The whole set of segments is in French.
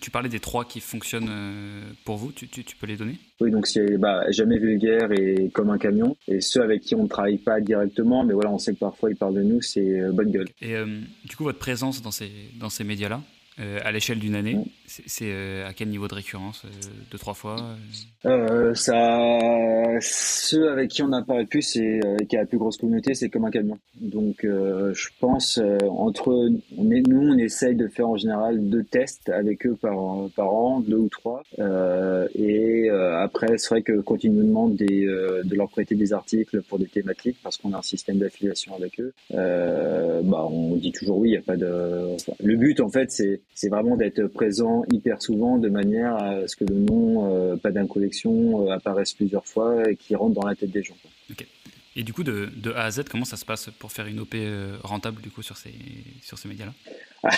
tu parlais des trois qui fonctionnent pour vous, tu, peux les donner? Oui, donc c'est bah, jamais vulgaire et comme un camion. Et ceux avec qui on ne travaille pas directement, mais voilà, on sait que parfois ils parlent de nous, c'est bonne gueule. Et du coup, votre présence dans ces, dans ces médias-là, euh, à l'échelle d'une année, c'est euh, à quel niveau de récurrence euh, Deux, trois fois ça, Ceux avec qui on n'a pas pu, c'est qui a la plus grosse communauté, c'est comme un camion. Donc je pense, entre on est, nous, on essaye de faire en général deux tests avec eux par, par an, deux ou trois. et après, c'est vrai que quand ils nous demandent des, de leur prêter des articles pour des thématiques, parce qu'on a un système d'affiliation avec eux, bah, on dit toujours oui, il n'y a pas de... le but, en fait, c'est c'est vraiment d'être présent hyper souvent de manière à ce que le nom euh, pas d'un collection euh, apparaisse plusieurs fois et qui rentre dans la tête des gens. Et du coup, de, de, A à Z, comment ça se passe pour faire une OP euh, rentable du coup sur ces, sur ces médias-là?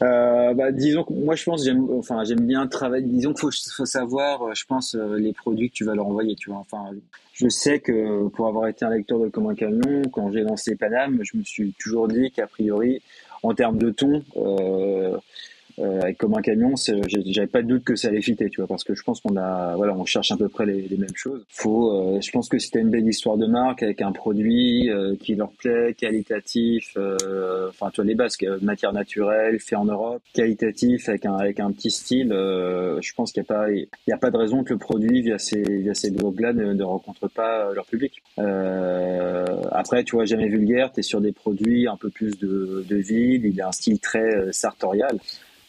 Bah, disons que moi je pense j'aime enfin j'aime bien travailler disons qu'il faut, savoir je pense les produits que tu vas leur envoyer tu vois. Enfin je sais que pour avoir été un lecteur de comme un camion quand j'ai lancé Paname je me suis toujours dit qu'a priori en termes de ton, euh, euh, avec comme un camion, j'avais pas de doute que ça allait fitter, tu vois, parce que je pense qu'on a, voilà, on cherche à peu près les, les mêmes choses. Faut, euh, je pense que c'était une belle histoire de marque avec un produit euh, qui leur plaît, qualitatif, euh, enfin, tu vois les bases, matière naturelle, fait en Europe, qualitatif avec un avec un petit style. je pense qu'il y a pas, il y a pas de raison que le produit via ces via ces blogs-là ne, ne, rencontre pas leur public. après, tu vois, jamais vulgaire, tu es sur des produits un peu plus de de ville, il a un style très sartorial.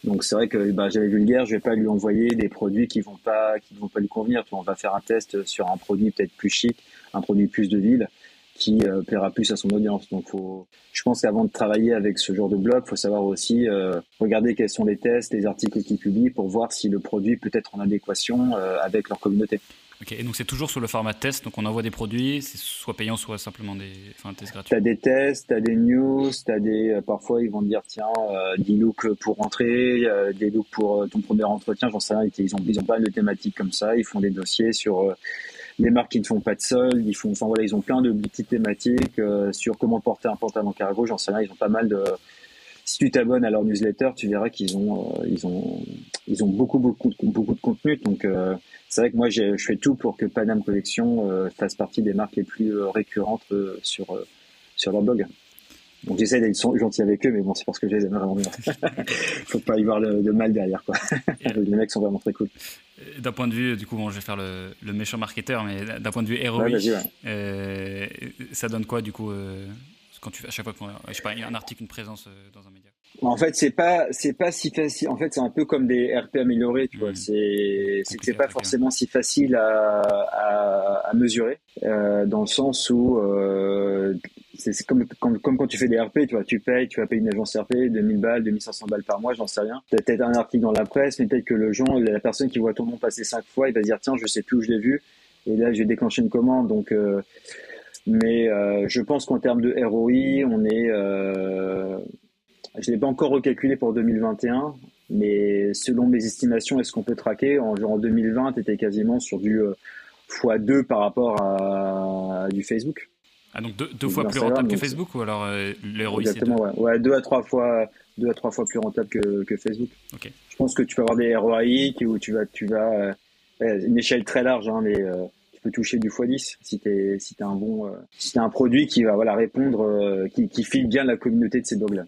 Donc c'est vrai que bah, j'avais vulgaire, je vais pas lui envoyer des produits qui vont pas qui vont pas lui convenir. on va faire un test sur un produit peut-être plus chic, un produit plus de ville qui euh, plaira plus à son audience. Donc faut, je pense qu'avant de travailler avec ce genre de blog, faut savoir aussi euh, regarder quels sont les tests, les articles qu'ils publient pour voir si le produit peut être en adéquation euh, avec leur communauté. Ok, et donc c'est toujours sur le format test, donc on envoie des produits, c'est soit payant, soit simplement des enfin, tests gratuits. Tu as des tests, tu as des news, as des, euh, parfois ils vont te dire tiens, euh, des looks pour rentrer, euh, des looks pour ton premier entretien, j'en sais rien, ils ont, ils ont pas mal de thématiques comme ça, ils font des dossiers sur les marques qui ne font pas de solde, ils font, enfin voilà, ils ont plein de petites thématiques sur comment porter un pantalon cargo, j'en sais rien, ils ont pas mal de si tu t'abonnes à leur newsletter, tu verras qu'ils ont, ils ont, ils ont beaucoup, beaucoup, beaucoup de contenu. Donc, c'est vrai que moi, je fais tout pour que Panam Collection euh, fasse partie des marques les plus euh, récurrentes euh, sur, sur leur blog. Donc j'essaie d'être gentil avec eux, mais bon, c'est parce que je les aime vraiment bien. Faut pas y voir le, mal derrière, quoi. les mecs sont vraiment très cool. D'un point de vue, du coup, bon, je vais faire le, le méchant marketeur, mais d'un point de vue ROI, ça donne quoi, du coup, quand tu à chaque fois qu'il y a un article, une présence dans un média en fait, c'est pas c'est pas si facile. En fait, c'est un peu comme des RP améliorés, tu vois. Mmh. C'est c'est c'est pas forcément si facile à, à, à mesurer, euh, dans le sens où euh, c'est comme, comme, comme quand tu fais des RP, tu vois, tu payes, tu vas payer une agence RP 2000 balles, 2500 balles par mois, j'en sais rien. Peut-être un article dans la presse, mais peut-être que le gens, la personne qui voit ton nom passer cinq fois, il va se dire tiens, je sais plus où je l'ai vu, et là, je vais déclencher une commande, donc. Euh, mais euh, je pense qu'en termes de ROI, on est euh, je ne l'ai pas encore recalculé pour 2021, mais selon mes estimations et ce qu'on peut traquer, en, en 2020, tu étais quasiment sur du euh, x2 par rapport à, du Facebook. Ah, donc deux, fois plus rentable que Facebook ou alors euh, Exactement, ouais. ouais. deux à trois fois, deux à trois fois plus rentable que, que Facebook. Ok. Je pense que tu peux avoir des ROI où tu vas, tu vas, euh, une échelle très large, hein, mais euh, tu peux toucher du x10 si tu si un bon, si as un produit qui va voilà répondre, qui, qui file bien la communauté de ces blogs-là.